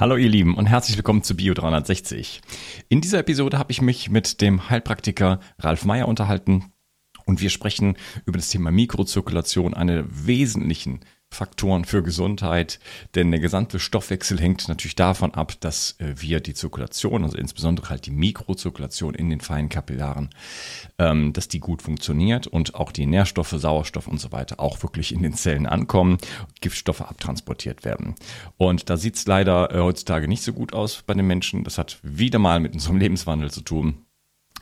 Hallo ihr Lieben und herzlich willkommen zu Bio 360. In dieser Episode habe ich mich mit dem Heilpraktiker Ralf Meyer unterhalten und wir sprechen über das Thema Mikrozirkulation, eine wesentlichen Faktoren für Gesundheit, denn der gesamte Stoffwechsel hängt natürlich davon ab, dass äh, wir die Zirkulation, also insbesondere halt die Mikrozirkulation in den feinen Kapillaren, ähm, dass die gut funktioniert und auch die Nährstoffe, Sauerstoff und so weiter auch wirklich in den Zellen ankommen, Giftstoffe abtransportiert werden. Und da sieht es leider äh, heutzutage nicht so gut aus bei den Menschen. Das hat wieder mal mit unserem Lebenswandel zu tun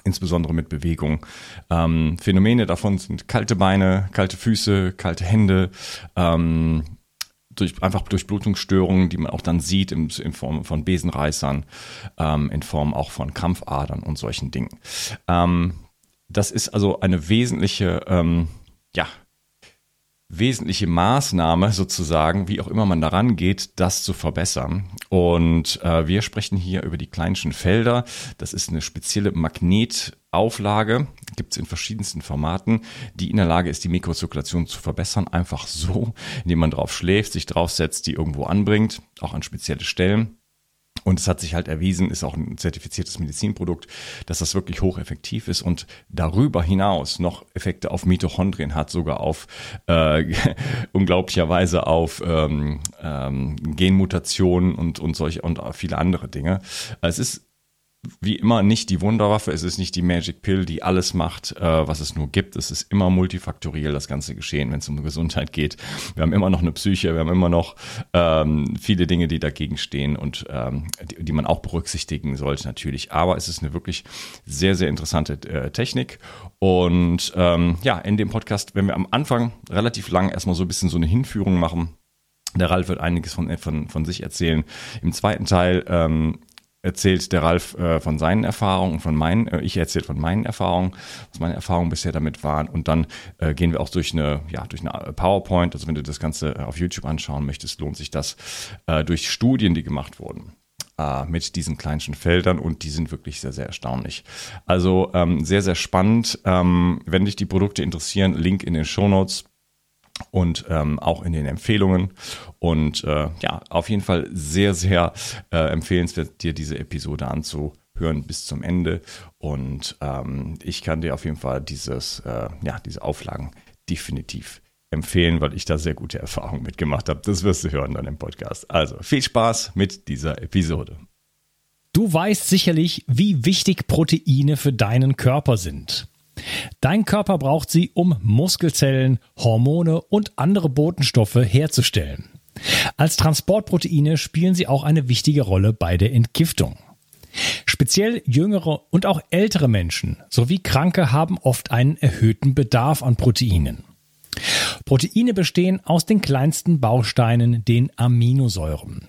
insbesondere mit Bewegung. Ähm, Phänomene davon sind kalte Beine, kalte Füße, kalte Hände, ähm, durch, einfach Durchblutungsstörungen, die man auch dann sieht in, in Form von Besenreißern, ähm, in Form auch von Krampfadern und solchen Dingen. Ähm, das ist also eine wesentliche, ähm, ja, wesentliche Maßnahme sozusagen, wie auch immer man daran geht, das zu verbessern. Und äh, wir sprechen hier über die kleinschen Felder. Das ist eine spezielle Magnetauflage, gibt es in verschiedensten Formaten, die in der Lage ist, die Mikrozirkulation zu verbessern. Einfach so, indem man drauf schläft, sich draufsetzt, die irgendwo anbringt, auch an spezielle Stellen. Und es hat sich halt erwiesen, ist auch ein zertifiziertes Medizinprodukt, dass das wirklich hocheffektiv ist und darüber hinaus noch Effekte auf Mitochondrien hat, sogar auf äh, unglaublicherweise auf ähm, ähm, Genmutationen und, und solche und viele andere Dinge. Es ist wie immer nicht die Wunderwaffe, es ist nicht die Magic Pill, die alles macht, äh, was es nur gibt. Es ist immer multifaktoriell das ganze Geschehen, wenn es um Gesundheit geht. Wir haben immer noch eine Psyche, wir haben immer noch ähm, viele Dinge, die dagegen stehen und ähm, die, die, man auch berücksichtigen sollte natürlich. Aber es ist eine wirklich sehr, sehr interessante äh, Technik. Und ähm, ja, in dem Podcast, wenn wir am Anfang relativ lang erstmal so ein bisschen so eine Hinführung machen, der Ralf wird einiges von, von, von sich erzählen. Im zweiten Teil ähm, erzählt der Ralf äh, von seinen Erfahrungen, von meinen, äh, ich erzähle von meinen Erfahrungen, was meine Erfahrungen bisher damit waren. Und dann äh, gehen wir auch durch eine, ja, durch eine PowerPoint. Also wenn du das Ganze äh, auf YouTube anschauen möchtest, lohnt sich das äh, durch Studien, die gemacht wurden äh, mit diesen kleinsten Feldern und die sind wirklich sehr, sehr erstaunlich. Also ähm, sehr, sehr spannend. Ähm, wenn dich die Produkte interessieren, Link in den Show Notes und ähm, auch in den Empfehlungen. Und äh, ja, auf jeden Fall sehr, sehr äh, empfehlenswert, dir diese Episode anzuhören bis zum Ende. Und ähm, ich kann dir auf jeden Fall dieses, äh, ja, diese Auflagen definitiv empfehlen, weil ich da sehr gute Erfahrungen mitgemacht habe. Das wirst du hören dann im Podcast. Also viel Spaß mit dieser Episode. Du weißt sicherlich, wie wichtig Proteine für deinen Körper sind. Dein Körper braucht sie, um Muskelzellen, Hormone und andere Botenstoffe herzustellen. Als Transportproteine spielen sie auch eine wichtige Rolle bei der Entgiftung. Speziell jüngere und auch ältere Menschen sowie Kranke haben oft einen erhöhten Bedarf an Proteinen. Proteine bestehen aus den kleinsten Bausteinen, den Aminosäuren.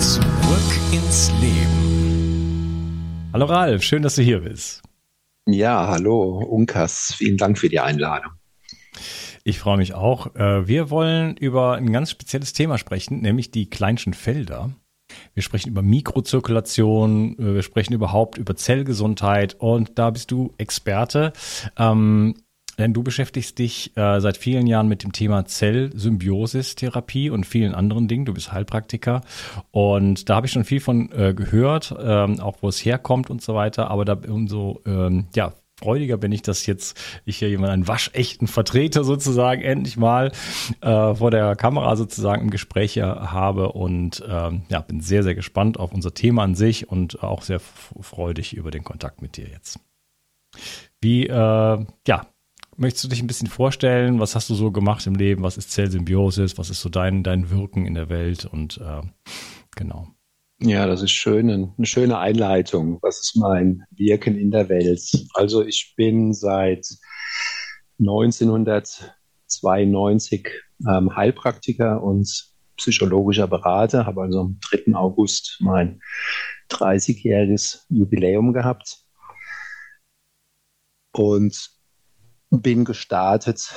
Zurück ins Leben. Hallo Ralf, schön, dass du hier bist. Ja, hallo Unkas, vielen Dank für die Einladung. Ich freue mich auch. Äh, wir wollen über ein ganz spezielles Thema sprechen, nämlich die kleinschen Felder. Wir sprechen über Mikrozirkulation, äh, wir sprechen überhaupt über Zellgesundheit und da bist du Experte. Ähm, denn du beschäftigst dich äh, seit vielen Jahren mit dem Thema Zellsymbiosis-Therapie und vielen anderen Dingen. Du bist Heilpraktiker und da habe ich schon viel von äh, gehört, ähm, auch wo es herkommt und so weiter. Aber da umso ähm, ja freudiger bin ich, dass jetzt ich hier jemanden, einen waschechten Vertreter sozusagen, endlich mal äh, vor der Kamera sozusagen im Gespräch habe und ähm, ja, bin sehr, sehr gespannt auf unser Thema an sich und auch sehr freudig über den Kontakt mit dir jetzt. Wie, äh, ja, möchtest du dich ein bisschen vorstellen? Was hast du so gemacht im Leben? Was ist Zellsymbiosis? Was ist so dein, dein Wirken in der Welt? Und äh, genau. Ja, das ist schön, eine schöne Einleitung. Was ist mein Wirken in der Welt? Also ich bin seit 1992 ähm, Heilpraktiker und psychologischer Berater, habe also am 3. August mein 30-jähriges Jubiläum gehabt und bin gestartet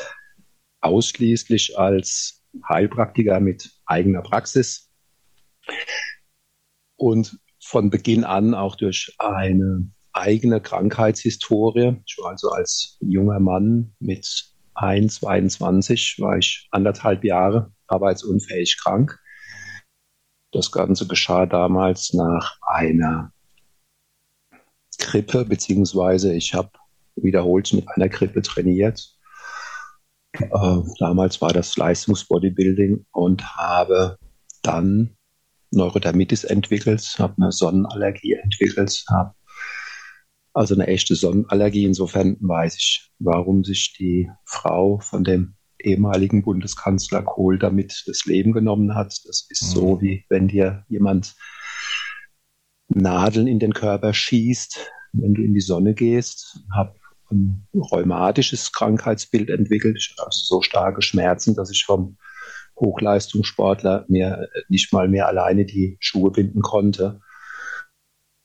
ausschließlich als Heilpraktiker mit eigener Praxis und von Beginn an auch durch eine eigene Krankheitshistorie. Ich war also als junger Mann mit 1, 22, war ich anderthalb Jahre arbeitsunfähig krank. Das Ganze geschah damals nach einer Grippe, beziehungsweise ich habe wiederholt mit einer Grippe trainiert. Äh, damals war das Leistungsbodybuilding und habe dann Neurodermitis entwickelt, habe eine Sonnenallergie entwickelt, habe also eine echte Sonnenallergie. Insofern weiß ich, warum sich die Frau von dem ehemaligen Bundeskanzler Kohl damit das Leben genommen hat. Das ist mhm. so, wie wenn dir jemand Nadeln in den Körper schießt, wenn du in die Sonne gehst. Habe ein rheumatisches Krankheitsbild entwickelt, also so starke Schmerzen, dass ich vom Hochleistungssportler mir nicht mal mehr alleine die Schuhe binden konnte.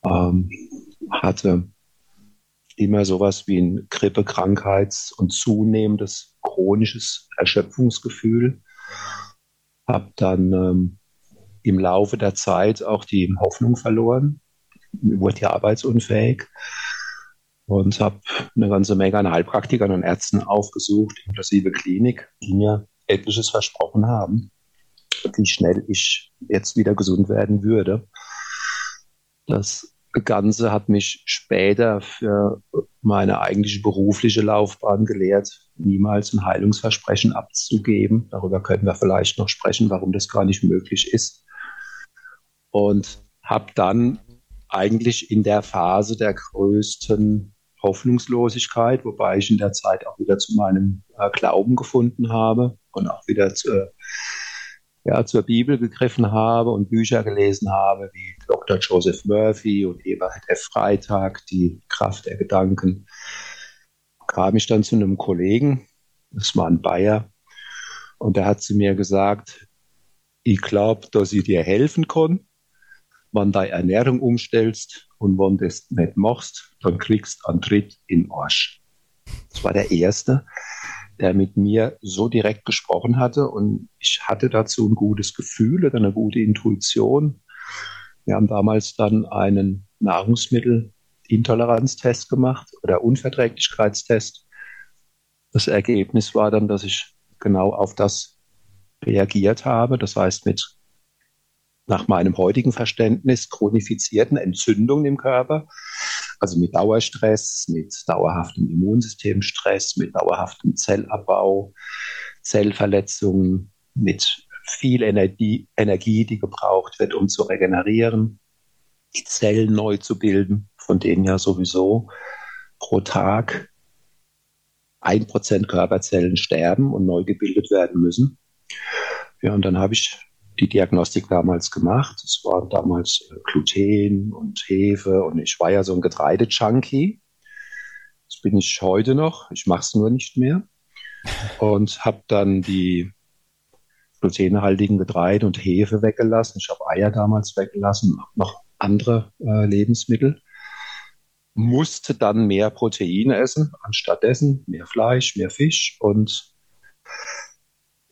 Ähm, hatte immer sowas wie ein Grippekrankheits- und zunehmendes chronisches Erschöpfungsgefühl. Habe dann ähm, im Laufe der Zeit auch die Hoffnung verloren, wurde ja arbeitsunfähig und habe eine ganze Menge an Heilpraktikern und Ärzten aufgesucht, inklusive Klinik, die mir etliches versprochen haben, wie schnell ich jetzt wieder gesund werden würde. Das Ganze hat mich später für meine eigentliche berufliche Laufbahn gelehrt, niemals ein Heilungsversprechen abzugeben. Darüber können wir vielleicht noch sprechen, warum das gar nicht möglich ist. Und habe dann eigentlich in der Phase der größten Hoffnungslosigkeit, wobei ich in der Zeit auch wieder zu meinem äh, Glauben gefunden habe und auch wieder zu, ja, zur Bibel gegriffen habe und Bücher gelesen habe, wie Dr. Joseph Murphy und Eberhard F. Freitag, Die Kraft der Gedanken, kam ich dann zu einem Kollegen, das war ein Bayer, und der hat zu mir gesagt, ich glaube, dass ich dir helfen kann, wenn deine Ernährung umstellst und wenn du das nicht machst, dann kriegst du einen Tritt in den Arsch. Das war der erste der mit mir so direkt gesprochen hatte und ich hatte dazu ein gutes Gefühl oder eine gute Intuition. Wir haben damals dann einen Nahrungsmittelintoleranztest gemacht oder Unverträglichkeitstest. Das Ergebnis war dann, dass ich genau auf das reagiert habe. Das heißt, mit nach meinem heutigen Verständnis chronifizierten Entzündungen im Körper also mit Dauerstress, mit dauerhaftem Immunsystemstress, mit dauerhaftem Zellabbau, Zellverletzungen, mit viel Energie, Energie, die gebraucht wird, um zu regenerieren, die Zellen neu zu bilden, von denen ja sowieso pro Tag ein Prozent Körperzellen sterben und neu gebildet werden müssen. Ja, und dann habe ich die Diagnostik damals gemacht. Es war damals äh, Gluten und Hefe und ich war ja so ein Getreide-Junkie. Das bin ich heute noch. Ich mache es nur nicht mehr. und habe dann die glutenhaltigen Getreide und Hefe weggelassen. Ich habe Eier damals weggelassen, noch andere äh, Lebensmittel. Musste dann mehr Proteine essen, anstattdessen mehr Fleisch, mehr Fisch. Und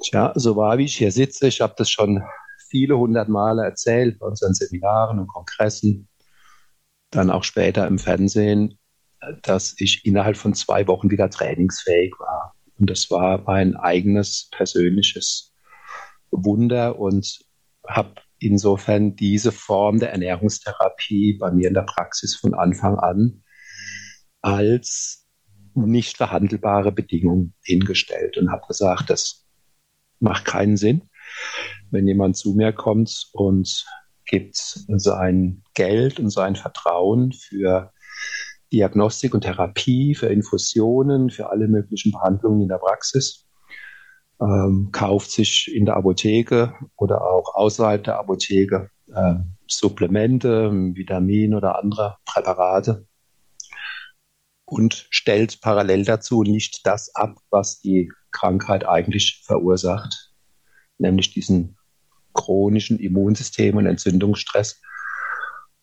tja, so war wie ich hier sitze. Ich habe das schon viele hundert Male erzählt bei unseren Seminaren und Kongressen, dann auch später im Fernsehen, dass ich innerhalb von zwei Wochen wieder trainingsfähig war. Und das war mein eigenes persönliches Wunder und habe insofern diese Form der Ernährungstherapie bei mir in der Praxis von Anfang an als nicht verhandelbare Bedingung hingestellt und habe gesagt, das macht keinen Sinn, wenn jemand zu mir kommt und gibt sein Geld und sein Vertrauen für Diagnostik und Therapie, für Infusionen, für alle möglichen Behandlungen in der Praxis ähm, kauft sich in der Apotheke oder auch außerhalb der Apotheke äh, Supplemente, Vitamin oder andere Präparate und stellt parallel dazu nicht das ab, was die Krankheit eigentlich verursacht, nämlich diesen chronischen Immunsystem- und Entzündungsstress.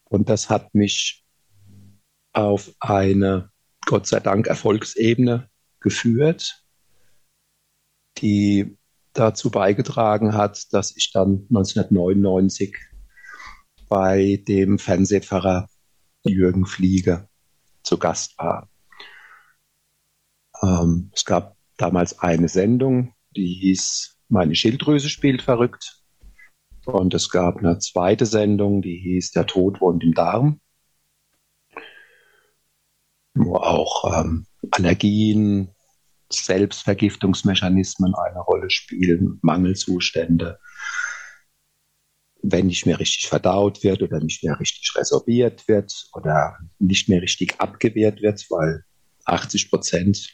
Und das hat mich auf eine Gott sei Dank Erfolgsebene geführt, die dazu beigetragen hat, dass ich dann 1999 bei dem Fernsehpfarrer Jürgen Fliege zu Gast war. Ähm, es gab damals eine Sendung, die hieß Meine Schilddrüse spielt verrückt. Und es gab eine zweite Sendung, die hieß Der Tod wohnt im Darm, wo auch ähm, Allergien, Selbstvergiftungsmechanismen eine Rolle spielen, Mangelzustände, wenn nicht mehr richtig verdaut wird oder nicht mehr richtig resorbiert wird oder nicht mehr richtig abgewehrt wird, weil 80 Prozent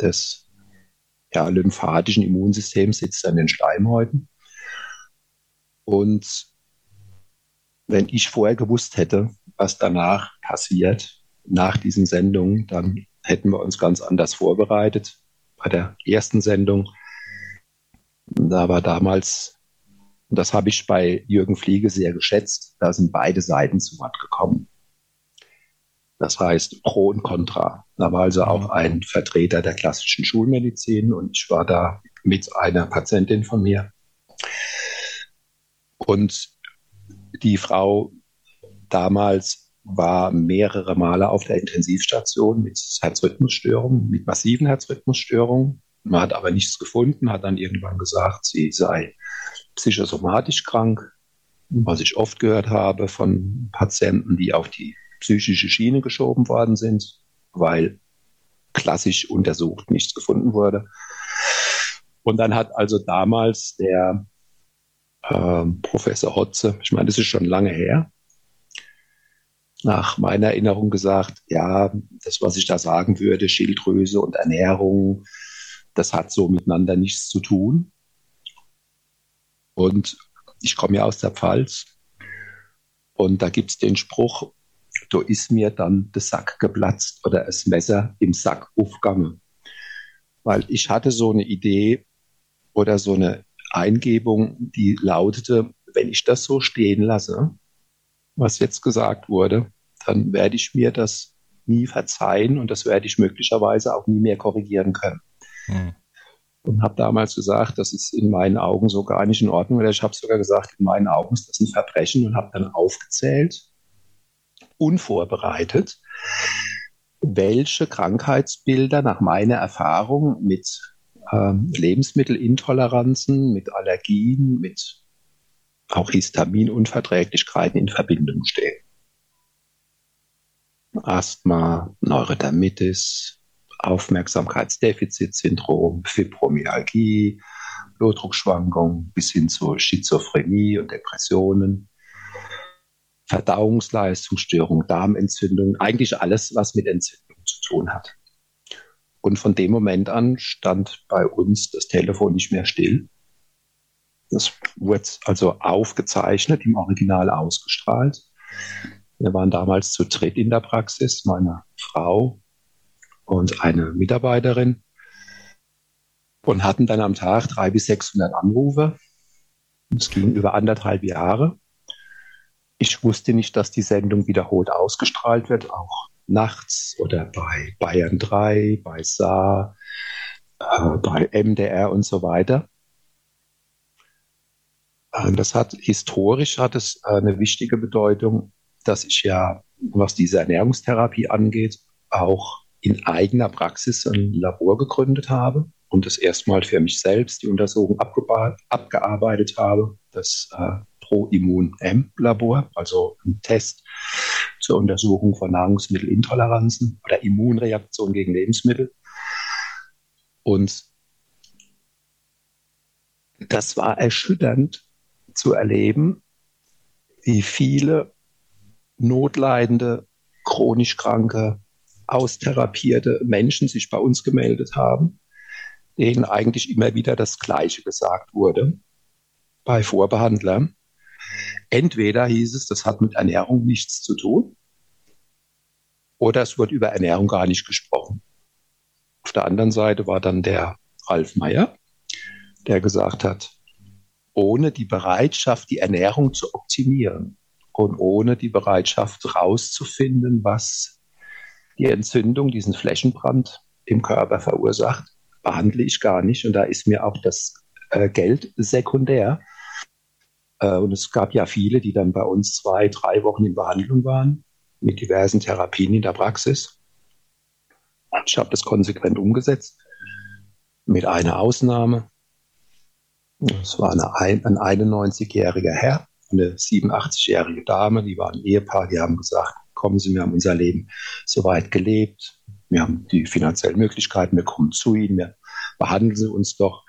des ja, lymphatischen Immunsystems sitzt an den Schleimhäuten. Und wenn ich vorher gewusst hätte, was danach passiert, nach diesen Sendungen, dann hätten wir uns ganz anders vorbereitet bei der ersten Sendung. Da war damals, und das habe ich bei Jürgen Fliege sehr geschätzt, da sind beide Seiten zu Wort gekommen. Das heißt Pro und Contra. Da war also auch ein Vertreter der klassischen Schulmedizin und ich war da mit einer Patientin von mir. Und die Frau damals war mehrere Male auf der Intensivstation mit Herzrhythmusstörungen, mit massiven Herzrhythmusstörungen. Man hat aber nichts gefunden, hat dann irgendwann gesagt, sie sei psychosomatisch krank, was ich oft gehört habe von Patienten, die auf die psychische Schiene geschoben worden sind, weil klassisch untersucht nichts gefunden wurde. Und dann hat also damals der äh, Professor Hotze, ich meine, das ist schon lange her, nach meiner Erinnerung gesagt, ja, das, was ich da sagen würde, Schilddrüse und Ernährung, das hat so miteinander nichts zu tun. Und ich komme ja aus der Pfalz und da gibt es den Spruch, da ist mir dann der Sack geplatzt oder das Messer im Sack aufgegangen. Weil ich hatte so eine Idee oder so eine Eingebung, die lautete, wenn ich das so stehen lasse, was jetzt gesagt wurde, dann werde ich mir das nie verzeihen und das werde ich möglicherweise auch nie mehr korrigieren können. Hm. Und habe damals gesagt, das ist in meinen Augen so gar nicht in Ordnung. Oder ich habe sogar gesagt, in meinen Augen ist das ein Verbrechen und habe dann aufgezählt, unvorbereitet, welche Krankheitsbilder nach meiner Erfahrung mit ähm, Lebensmittelintoleranzen, mit Allergien, mit auch Histaminunverträglichkeiten in Verbindung stehen. Asthma, Neurodermitis, Aufmerksamkeitsdefizitsyndrom, Fibromyalgie, Blutdruckschwankungen bis hin zur Schizophrenie und Depressionen, Verdauungsleistungsstörung, Darmentzündung, eigentlich alles, was mit Entzündung zu tun hat. Und von dem Moment an stand bei uns das Telefon nicht mehr still. Das wurde also aufgezeichnet, im Original ausgestrahlt. Wir waren damals zu dritt in der Praxis, meine Frau und eine Mitarbeiterin. und hatten dann am Tag 300 bis 600 Anrufe. Es ging über anderthalb Jahre. Ich wusste nicht, dass die Sendung wiederholt ausgestrahlt wird, auch nachts oder bei Bayern 3, bei Saar, äh, bei MDR und so weiter. Äh, das hat historisch hat es äh, eine wichtige Bedeutung, dass ich ja, was diese Ernährungstherapie angeht, auch in eigener Praxis ein Labor gegründet habe und das erstmal für mich selbst die Untersuchung abgearbeitet habe, das äh, Pro-Immun-M-Labor, also ein Test zur Untersuchung von Nahrungsmittelintoleranzen oder Immunreaktionen gegen Lebensmittel. Und das war erschütternd zu erleben, wie viele notleidende, chronisch kranke, austherapierte Menschen sich bei uns gemeldet haben, denen eigentlich immer wieder das Gleiche gesagt wurde bei Vorbehandlern. Entweder hieß es, das hat mit Ernährung nichts zu tun, oder es wird über Ernährung gar nicht gesprochen. Auf der anderen Seite war dann der Ralf Meyer, der gesagt hat, ohne die Bereitschaft, die Ernährung zu optimieren und ohne die Bereitschaft rauszufinden, was die Entzündung, diesen Flächenbrand im Körper verursacht, behandle ich gar nicht. Und da ist mir auch das äh, Geld sekundär. Äh, und es gab ja viele, die dann bei uns zwei, drei Wochen in Behandlung waren mit diversen Therapien in der Praxis. Ich habe das konsequent umgesetzt, mit einer Ausnahme. Es war eine, ein 91-jähriger Herr, eine 87-jährige Dame, die waren Ehepaar, die haben gesagt, kommen Sie, wir haben unser Leben soweit gelebt, wir haben die finanziellen Möglichkeiten, wir kommen zu Ihnen, wir behandeln Sie uns doch.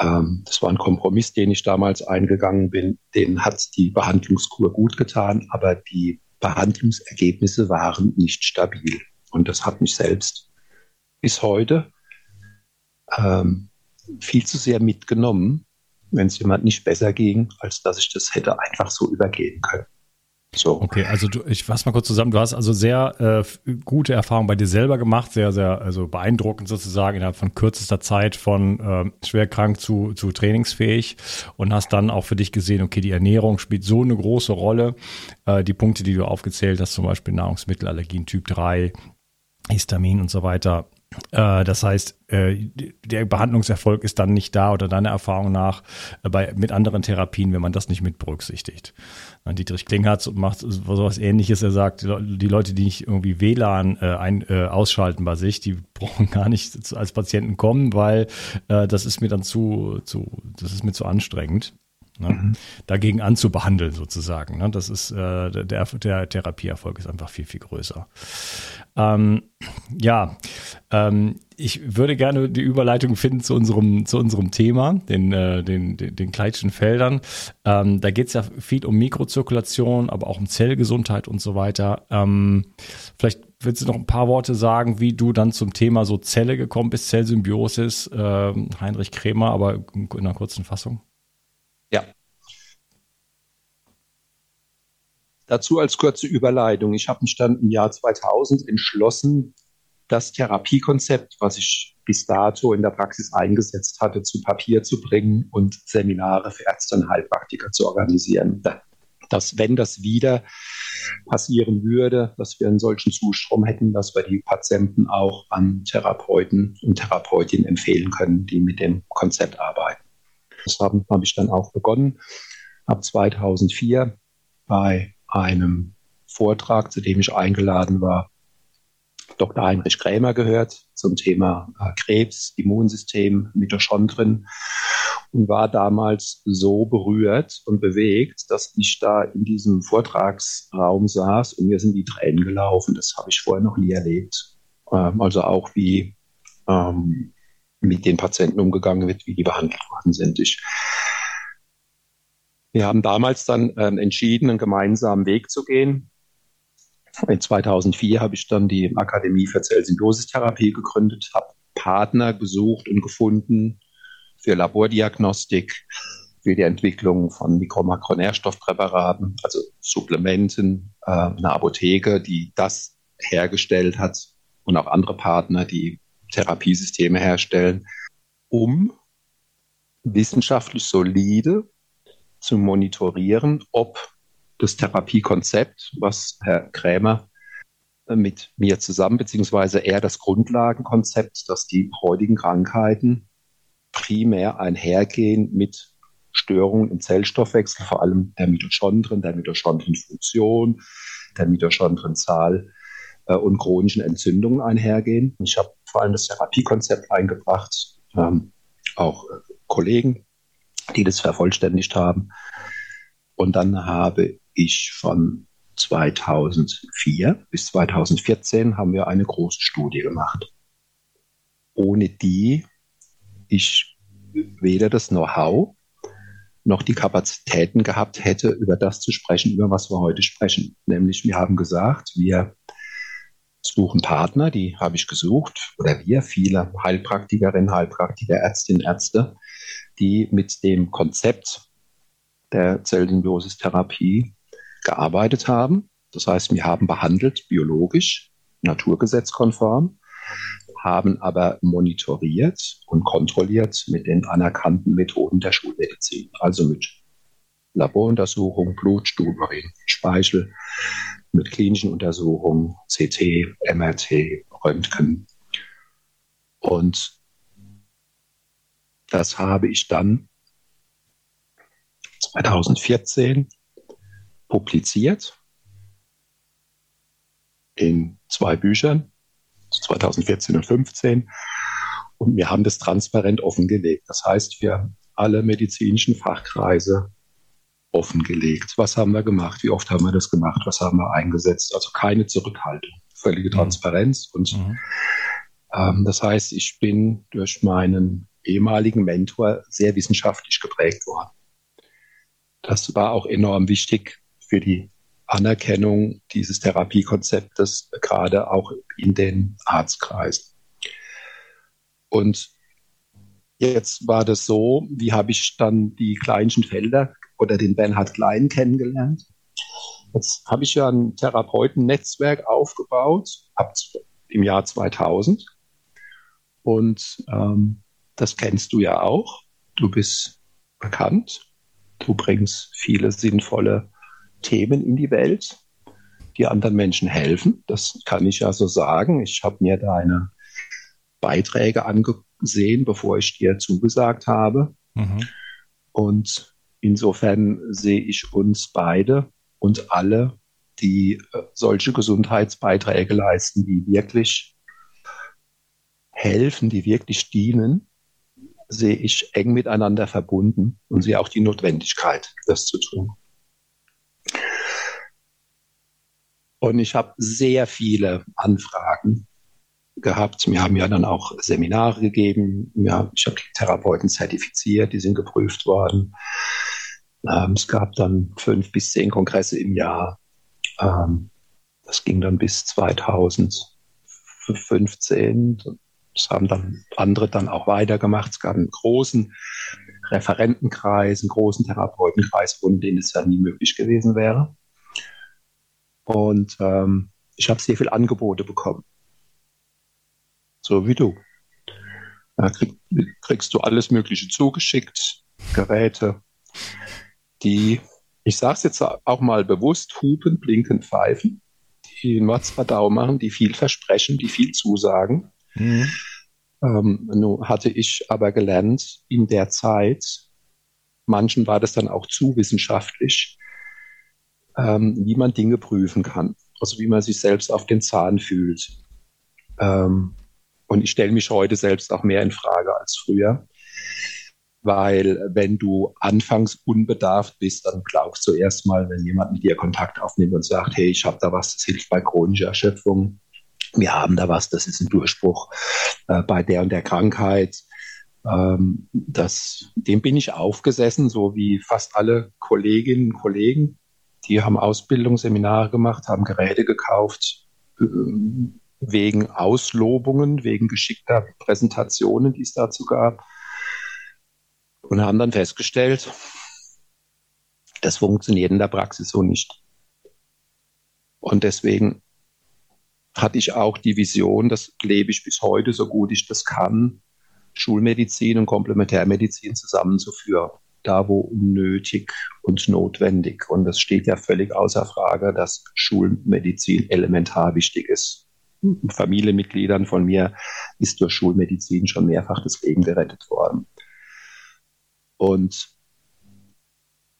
Ähm, das war ein Kompromiss, den ich damals eingegangen bin. Den hat die Behandlungskur gut getan, aber die Behandlungsergebnisse waren nicht stabil. Und das hat mich selbst bis heute ähm, viel zu sehr mitgenommen, wenn es jemand nicht besser ging, als dass ich das hätte einfach so übergehen können. So. Okay, also du, ich fasse mal kurz zusammen. Du hast also sehr äh, gute Erfahrungen bei dir selber gemacht, sehr, sehr also beeindruckend sozusagen innerhalb von kürzester Zeit von äh, schwer krank zu, zu trainingsfähig und hast dann auch für dich gesehen, okay, die Ernährung spielt so eine große Rolle. Äh, die Punkte, die du aufgezählt hast, zum Beispiel Nahrungsmittelallergien Typ 3, Histamin und so weiter, das heißt, äh, der Behandlungserfolg ist dann nicht da oder deiner Erfahrung nach äh, bei, mit anderen Therapien, wenn man das nicht mit berücksichtigt. Dietrich Klinghardt macht sowas ähnliches. Er sagt, die Leute, die nicht irgendwie WLAN ein, ausschalten bei sich, die brauchen gar nicht als Patienten kommen, weil das ist mir dann zu, zu, das ist mir zu anstrengend. Ne? Mhm. dagegen anzubehandeln sozusagen. Ne? Das ist äh, der, der Therapieerfolg ist einfach viel, viel größer. Ähm, ja, ähm, ich würde gerne die Überleitung finden zu unserem, zu unserem Thema, den, äh, den, den, den Kleitschen Feldern. Ähm, da geht es ja viel um Mikrozirkulation, aber auch um Zellgesundheit und so weiter. Ähm, vielleicht willst du noch ein paar Worte sagen, wie du dann zum Thema so Zelle gekommen bist, Zellsymbiosis, äh, Heinrich Krämer, aber in einer kurzen Fassung? Ja. Dazu als kurze Überleitung. Ich habe mich dann im Jahr 2000 entschlossen, das Therapiekonzept, was ich bis dato in der Praxis eingesetzt hatte, zu Papier zu bringen und Seminare für Ärzte und Heilpraktiker zu organisieren. Dass, wenn das wieder passieren würde, dass wir einen solchen Zustrom hätten, dass wir die Patienten auch an Therapeuten und Therapeutinnen empfehlen können, die mit dem Konzept arbeiten. Das habe hab ich dann auch begonnen. Ab 2004 bei einem Vortrag, zu dem ich eingeladen war, Dr. Heinrich Krämer gehört zum Thema äh, Krebs, Immunsystem, Mitochondrien und war damals so berührt und bewegt, dass ich da in diesem Vortragsraum saß und mir sind die Tränen gelaufen. Das habe ich vorher noch nie erlebt. Ähm, also auch wie ähm, mit den Patienten umgegangen wird, wie die behandelt worden sind. Ich, wir haben damals dann ähm, entschieden, einen gemeinsamen Weg zu gehen. In 2004 habe ich dann die Akademie für Zellsymbiosistherapie gegründet, habe Partner gesucht und gefunden für Labordiagnostik, für die Entwicklung von Mikro-Makronährstoffpräparaten, also Supplementen, äh, eine Apotheke, die das hergestellt hat und auch andere Partner, die Therapiesysteme herstellen. um wissenschaftlich solide zu monitorieren, ob das Therapiekonzept, was Herr Krämer mit mir zusammen, beziehungsweise eher das Grundlagenkonzept, dass die heutigen Krankheiten primär einhergehen mit Störungen im Zellstoffwechsel, vor allem der Mitochondrien, der Mitochondrienfunktion, der Mitochondrienzahl äh, und chronischen Entzündungen einhergehen. Ich habe vor allem das Therapiekonzept eingebracht, ähm, auch äh, Kollegen, die das vervollständigt haben. Und dann habe ich von 2004 bis 2014 haben wir eine große Studie gemacht, ohne die ich weder das Know-how noch die Kapazitäten gehabt hätte, über das zu sprechen, über was wir heute sprechen. Nämlich, wir haben gesagt, wir suchen Partner, die habe ich gesucht, oder wir, viele Heilpraktikerinnen, Heilpraktiker, Ärztinnen, Ärzte, die mit dem Konzept der Zellsymbiosis-Therapie gearbeitet haben. Das heißt, wir haben behandelt biologisch, naturgesetzkonform, haben aber monitoriert und kontrolliert mit den anerkannten Methoden der Schulmedizin, also mit Laboruntersuchungen, Blut, Stuhlmarin, Speichel, mit klinischen Untersuchungen, CT, MRT, Röntgen. Und das habe ich dann 2014 publiziert in zwei Büchern, 2014 und 2015. Und wir haben das transparent offengelegt. Das heißt, wir alle medizinischen Fachkreise offengelegt. Was haben wir gemacht? Wie oft haben wir das gemacht? Was haben wir eingesetzt? Also keine Zurückhaltung, völlige mhm. Transparenz. Und mhm. ähm, das heißt, ich bin durch meinen ehemaligen Mentor sehr wissenschaftlich geprägt worden. Das war auch enorm wichtig für die Anerkennung dieses Therapiekonzeptes, gerade auch in den Arztkreisen. Und jetzt war das so, wie habe ich dann die kleinsten Felder oder den Bernhard Klein kennengelernt. Jetzt habe ich ja ein Therapeutennetzwerk aufgebaut, ab im Jahr 2000. Und ähm, das kennst du ja auch. Du bist bekannt. Du bringst viele sinnvolle Themen in die Welt, die anderen Menschen helfen. Das kann ich ja so sagen. Ich habe mir deine Beiträge angesehen, bevor ich dir zugesagt habe. Mhm. Und insofern sehe ich uns beide und alle, die äh, solche Gesundheitsbeiträge leisten, die wirklich helfen, die wirklich dienen, sehe ich eng miteinander verbunden und sehe auch die Notwendigkeit, das zu tun. Und ich habe sehr viele Anfragen gehabt. Wir haben ja dann auch Seminare gegeben. Ja, ich habe Therapeuten zertifiziert, die sind geprüft worden. Ähm, es gab dann fünf bis zehn Kongresse im Jahr. Ähm, das ging dann bis 2015. Das haben dann andere dann auch weitergemacht. Es gab einen großen Referentenkreis, einen großen Therapeutenkreis, ohne den es ja nie möglich gewesen wäre. Und ähm, ich habe sehr viele Angebote bekommen. So wie du. Da krieg, kriegst du alles Mögliche zugeschickt, Geräte, die, ich sage es jetzt auch mal bewusst, hupen, blinken, pfeifen, die Mordsverdau machen, die viel versprechen, die viel zusagen. Mhm. Ähm, nun hatte ich aber gelernt, in der Zeit, manchen war das dann auch zu wissenschaftlich, ähm, wie man Dinge prüfen kann. Also wie man sich selbst auf den Zahn fühlt. Ähm, und ich stelle mich heute selbst auch mehr in Frage als früher. Weil wenn du anfangs unbedarft bist, dann glaubst du erstmal, wenn jemand mit dir Kontakt aufnimmt und sagt, hey, ich habe da was, das hilft bei chronischer Erschöpfung. Wir haben da was, das ist ein Durchbruch äh, bei der und der Krankheit. Ähm, das, dem bin ich aufgesessen, so wie fast alle Kolleginnen und Kollegen die haben Ausbildungsseminare gemacht, haben Geräte gekauft, äh, wegen Auslobungen, wegen geschickter Präsentationen, die es dazu gab. Und haben dann festgestellt, das funktioniert in der Praxis so nicht. Und deswegen hatte ich auch die Vision, das lebe ich bis heute, so gut ich das kann, Schulmedizin und Komplementärmedizin zusammenzuführen. Da, wo nötig und notwendig. Und es steht ja völlig außer Frage, dass Schulmedizin elementar wichtig ist. Familienmitgliedern von mir ist durch Schulmedizin schon mehrfach das Leben gerettet worden. Und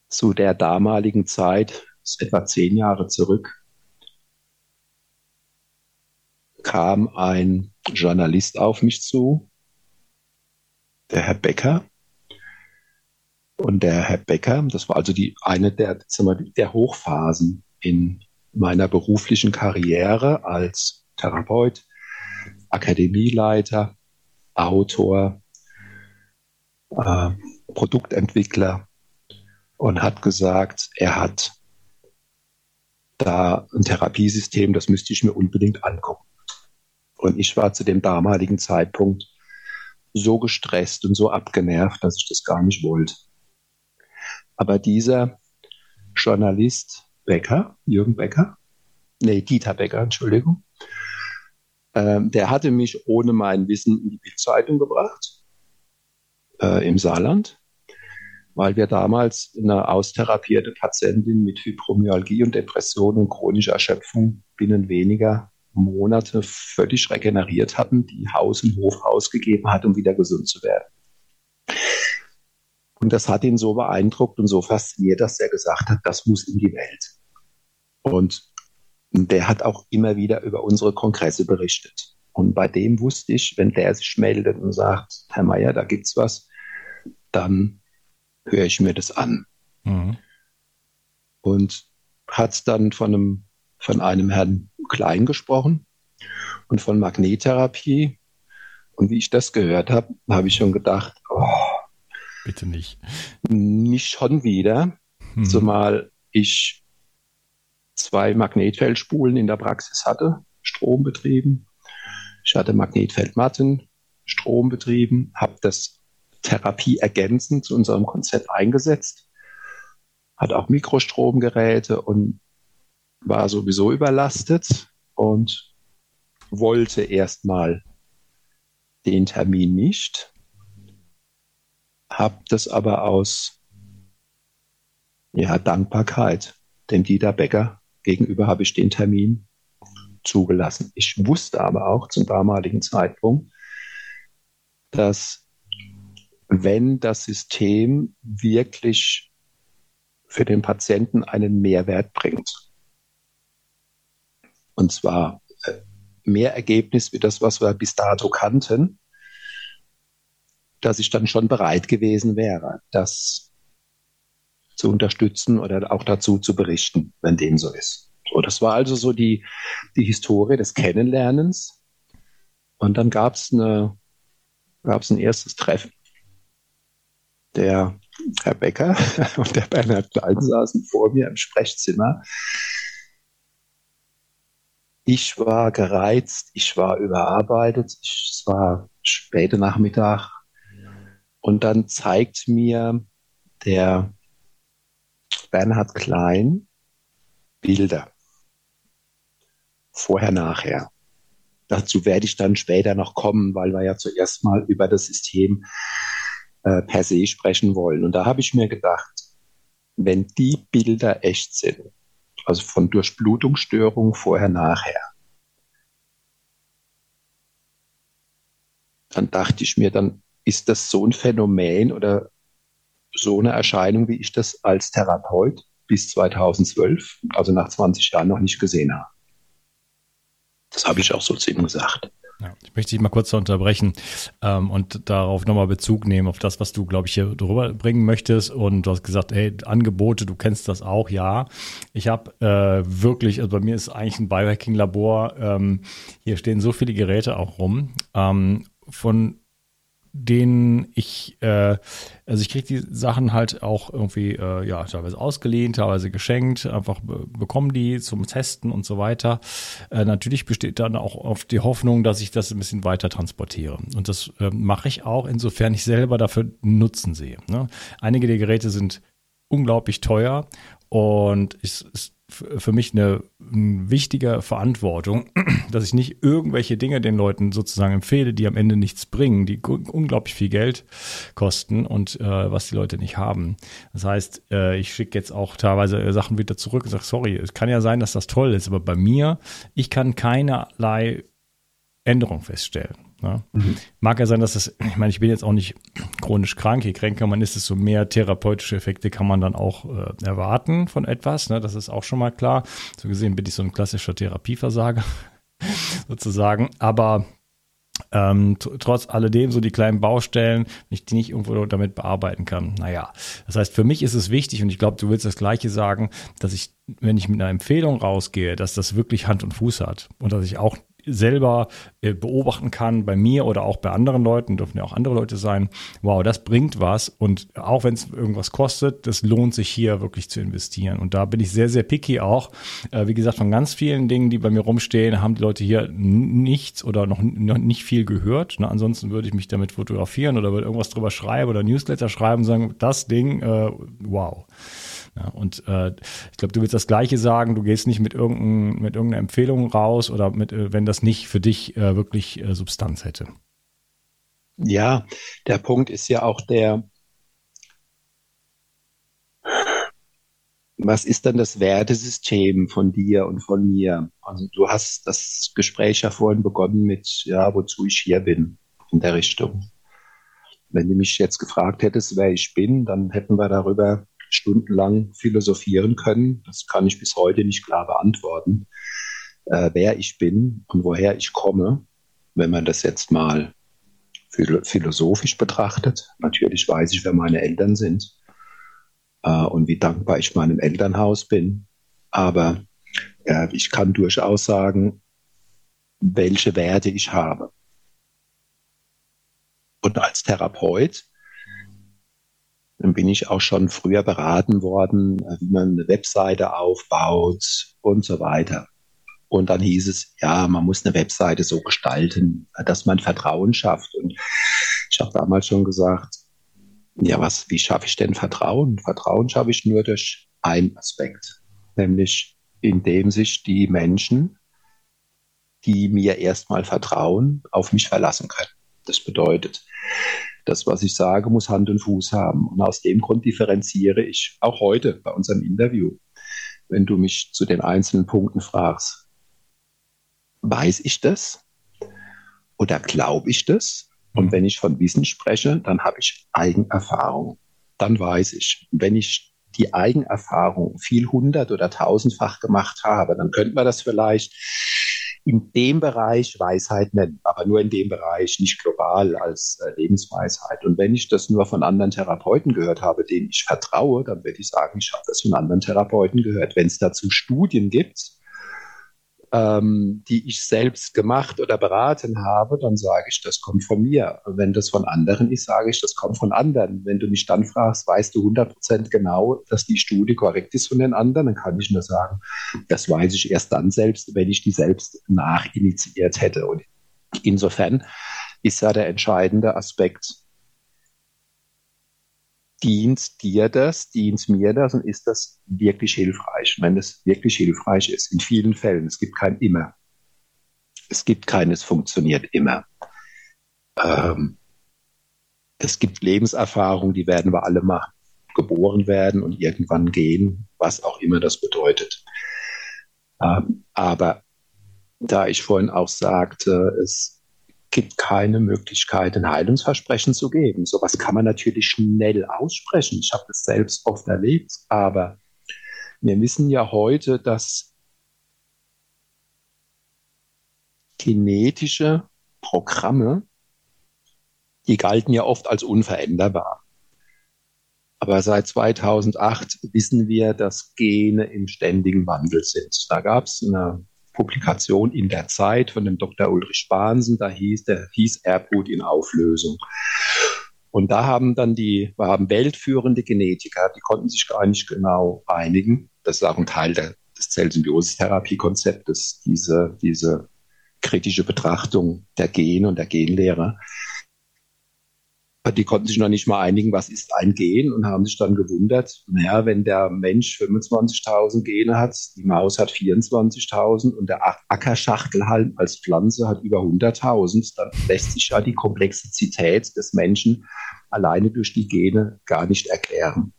zu der damaligen Zeit, etwa zehn Jahre zurück, kam ein Journalist auf mich zu, der Herr Becker. Und der Herr Becker, das war also die, eine der, der Hochphasen in meiner beruflichen Karriere als Therapeut, Akademieleiter, Autor, äh, Produktentwickler und hat gesagt, er hat da ein Therapiesystem, das müsste ich mir unbedingt angucken. Und ich war zu dem damaligen Zeitpunkt so gestresst und so abgenervt, dass ich das gar nicht wollte. Aber dieser Journalist Becker, Jürgen Becker, nee, Dieter Becker, Entschuldigung, ähm, der hatte mich ohne mein Wissen in die Bildzeitung gebracht, äh, im Saarland, weil wir damals eine austherapierte Patientin mit Fibromyalgie und Depression und chronischer Erschöpfung binnen weniger Monate völlig regeneriert hatten, die Haus und Hof ausgegeben hat, um wieder gesund zu werden. Und das hat ihn so beeindruckt und so fasziniert, dass er gesagt hat, das muss in die Welt. Und der hat auch immer wieder über unsere Kongresse berichtet. Und bei dem wusste ich, wenn der sich meldet und sagt, Herr Meier, da gibt's was, dann höre ich mir das an. Mhm. Und hat dann von einem, von einem Herrn Klein gesprochen und von Magnettherapie. Und wie ich das gehört habe, habe ich schon gedacht, oh, bitte nicht. Nicht schon wieder, hm. zumal ich zwei Magnetfeldspulen in der Praxis hatte, strombetrieben. Ich hatte Magnetfeldmatten, strombetrieben, habe das Therapie ergänzend zu unserem Konzept eingesetzt, hat auch Mikrostromgeräte und war sowieso überlastet und wollte erstmal den Termin nicht, habe das aber aus ja, Dankbarkeit dem Dieter Becker gegenüber habe ich den Termin zugelassen. Ich wusste aber auch zum damaligen Zeitpunkt, dass wenn das System wirklich für den Patienten einen Mehrwert bringt, und zwar äh, mehr Ergebnis wie das, was wir bis dato kannten, dass ich dann schon bereit gewesen wäre, das zu unterstützen oder auch dazu zu berichten, wenn dem so ist. So, das war also so die, die Historie des Kennenlernens. Und dann gab es eine, gab's ein erstes Treffen. Der Herr Becker und der Bernhard Klein saßen vor mir im Sprechzimmer ich war gereizt, ich war überarbeitet, ich, es war später Nachmittag. Und dann zeigt mir der Bernhard Klein Bilder. Vorher, nachher. Dazu werde ich dann später noch kommen, weil wir ja zuerst mal über das System äh, per se sprechen wollen. Und da habe ich mir gedacht, wenn die Bilder echt sind, also von Durchblutungsstörung vorher, nachher. Dann dachte ich mir, dann ist das so ein Phänomen oder so eine Erscheinung, wie ich das als Therapeut bis 2012, also nach 20 Jahren, noch nicht gesehen habe. Das habe ich auch so zu ihm gesagt. Ja, ich möchte dich mal kurz unterbrechen ähm, und darauf nochmal Bezug nehmen, auf das, was du, glaube ich, hier drüber bringen möchtest. Und du hast gesagt, hey, Angebote, du kennst das auch, ja. Ich habe äh, wirklich, also bei mir ist eigentlich ein Biohacking-Labor, ähm, hier stehen so viele Geräte auch rum, ähm, von denen ich, äh, also ich kriege die Sachen halt auch irgendwie, äh, ja, teilweise ausgeliehen, teilweise geschenkt, einfach be bekommen die zum Testen und so weiter. Äh, natürlich besteht dann auch oft die Hoffnung, dass ich das ein bisschen weiter transportiere. Und das äh, mache ich auch, insofern ich selber dafür Nutzen sehe. Ne? Einige der Geräte sind unglaublich teuer und es ist für mich eine, eine wichtige Verantwortung, dass ich nicht irgendwelche Dinge den Leuten sozusagen empfehle, die am Ende nichts bringen, die unglaublich viel Geld kosten und äh, was die Leute nicht haben. Das heißt, äh, ich schicke jetzt auch teilweise Sachen wieder zurück und sage, sorry, es kann ja sein, dass das toll ist, aber bei mir, ich kann keinerlei Änderung feststellen. Ne? Mhm. Mag ja sein, dass das, ich meine, ich bin jetzt auch nicht chronisch krank, je kränker man ist, desto mehr therapeutische Effekte kann man dann auch äh, erwarten von etwas. Ne? Das ist auch schon mal klar. So gesehen bin ich so ein klassischer Therapieversager sozusagen. Aber ähm, trotz alledem so die kleinen Baustellen, wenn ich die nicht irgendwo damit bearbeiten kann. Naja, das heißt, für mich ist es wichtig und ich glaube, du willst das Gleiche sagen, dass ich, wenn ich mit einer Empfehlung rausgehe, dass das wirklich Hand und Fuß hat und dass ich auch selber äh, beobachten kann, bei mir oder auch bei anderen Leuten, dürfen ja auch andere Leute sein, wow, das bringt was und auch wenn es irgendwas kostet, das lohnt sich hier wirklich zu investieren. Und da bin ich sehr, sehr picky auch. Äh, wie gesagt, von ganz vielen Dingen, die bei mir rumstehen, haben die Leute hier nichts oder noch, noch nicht viel gehört. Ne? Ansonsten würde ich mich damit fotografieren oder würde irgendwas drüber schreiben oder Newsletter schreiben und sagen, das Ding, äh, wow. Ja, und äh, ich glaube, du willst das Gleiche sagen, du gehst nicht mit, irgendein, mit irgendeiner Empfehlung raus oder mit, äh, wenn das nicht für dich äh, wirklich äh, Substanz hätte. Ja, der Punkt ist ja auch der, was ist dann das Wertesystem von dir und von mir? Also du hast das Gespräch ja vorhin begonnen mit, ja, wozu ich hier bin, in der Richtung. Wenn du mich jetzt gefragt hättest, wer ich bin, dann hätten wir darüber stundenlang philosophieren können. Das kann ich bis heute nicht klar beantworten, äh, wer ich bin und woher ich komme, wenn man das jetzt mal philosophisch betrachtet. Natürlich weiß ich, wer meine Eltern sind äh, und wie dankbar ich meinem Elternhaus bin. Aber äh, ich kann durchaus sagen, welche Werte ich habe. Und als Therapeut dann bin ich auch schon früher beraten worden, äh, wie man eine Webseite aufbaut und so weiter. Und dann hieß es, ja, man muss eine Webseite so gestalten, dass man Vertrauen schafft. Und ich habe damals schon gesagt, ja, was, wie schaffe ich denn Vertrauen? Vertrauen schaffe ich nur durch einen Aspekt, nämlich indem sich die Menschen, die mir erstmal vertrauen, auf mich verlassen können. Das bedeutet, das, was ich sage, muss Hand und Fuß haben. Und aus dem Grund differenziere ich auch heute bei unserem Interview, wenn du mich zu den einzelnen Punkten fragst, weiß ich das oder glaube ich das? Und wenn ich von Wissen spreche, dann habe ich Eigenerfahrung. Dann weiß ich. wenn ich die Eigenerfahrung viel hundert- oder tausendfach gemacht habe, dann könnte man das vielleicht in dem Bereich Weisheit nennen, aber nur in dem Bereich, nicht global als äh, Lebensweisheit. Und wenn ich das nur von anderen Therapeuten gehört habe, denen ich vertraue, dann würde ich sagen, ich habe das von anderen Therapeuten gehört. Wenn es dazu Studien gibt, ähm, die ich selbst gemacht oder beraten habe, dann sage ich, das kommt von mir. Wenn das von anderen ist, sage ich, das kommt von anderen. Wenn du mich dann fragst, weißt du 100% genau, dass die Studie korrekt ist von den anderen, dann kann ich nur sagen, das weiß ich erst dann selbst, wenn ich die selbst nachinitiiert hätte. Und insofern ist ja der entscheidende Aspekt, dient dir das, dient mir das und ist das wirklich hilfreich? wenn es wirklich hilfreich ist, in vielen Fällen, es gibt kein immer. Es gibt keines funktioniert immer. Ähm, es gibt Lebenserfahrungen, die werden wir alle mal geboren werden und irgendwann gehen, was auch immer das bedeutet. Ähm, aber da ich vorhin auch sagte, es gibt keine Möglichkeit, ein Heilungsversprechen zu geben. Sowas kann man natürlich schnell aussprechen. Ich habe das selbst oft erlebt, aber wir wissen ja heute, dass genetische Programme, die galten ja oft als unveränderbar. Aber seit 2008 wissen wir, dass Gene im ständigen Wandel sind. Da gab es eine Publikation in der Zeit von dem Dr. Ulrich Spahnsen, da hieß, der hieß Erbgut in Auflösung. Und da haben dann die, wir haben weltführende Genetiker, die konnten sich gar nicht genau einigen. Das ist auch ein Teil der, des Zellsymbiose-Therapie-Konzeptes, diese, diese kritische Betrachtung der Gene und der Genlehre. Die konnten sich noch nicht mal einigen, was ist ein Gen und haben sich dann gewundert, naja, wenn der Mensch 25.000 Gene hat, die Maus hat 24.000 und der Ackerschachtelhalm als Pflanze hat über 100.000, dann lässt sich ja die Komplexität des Menschen alleine durch die Gene gar nicht erklären.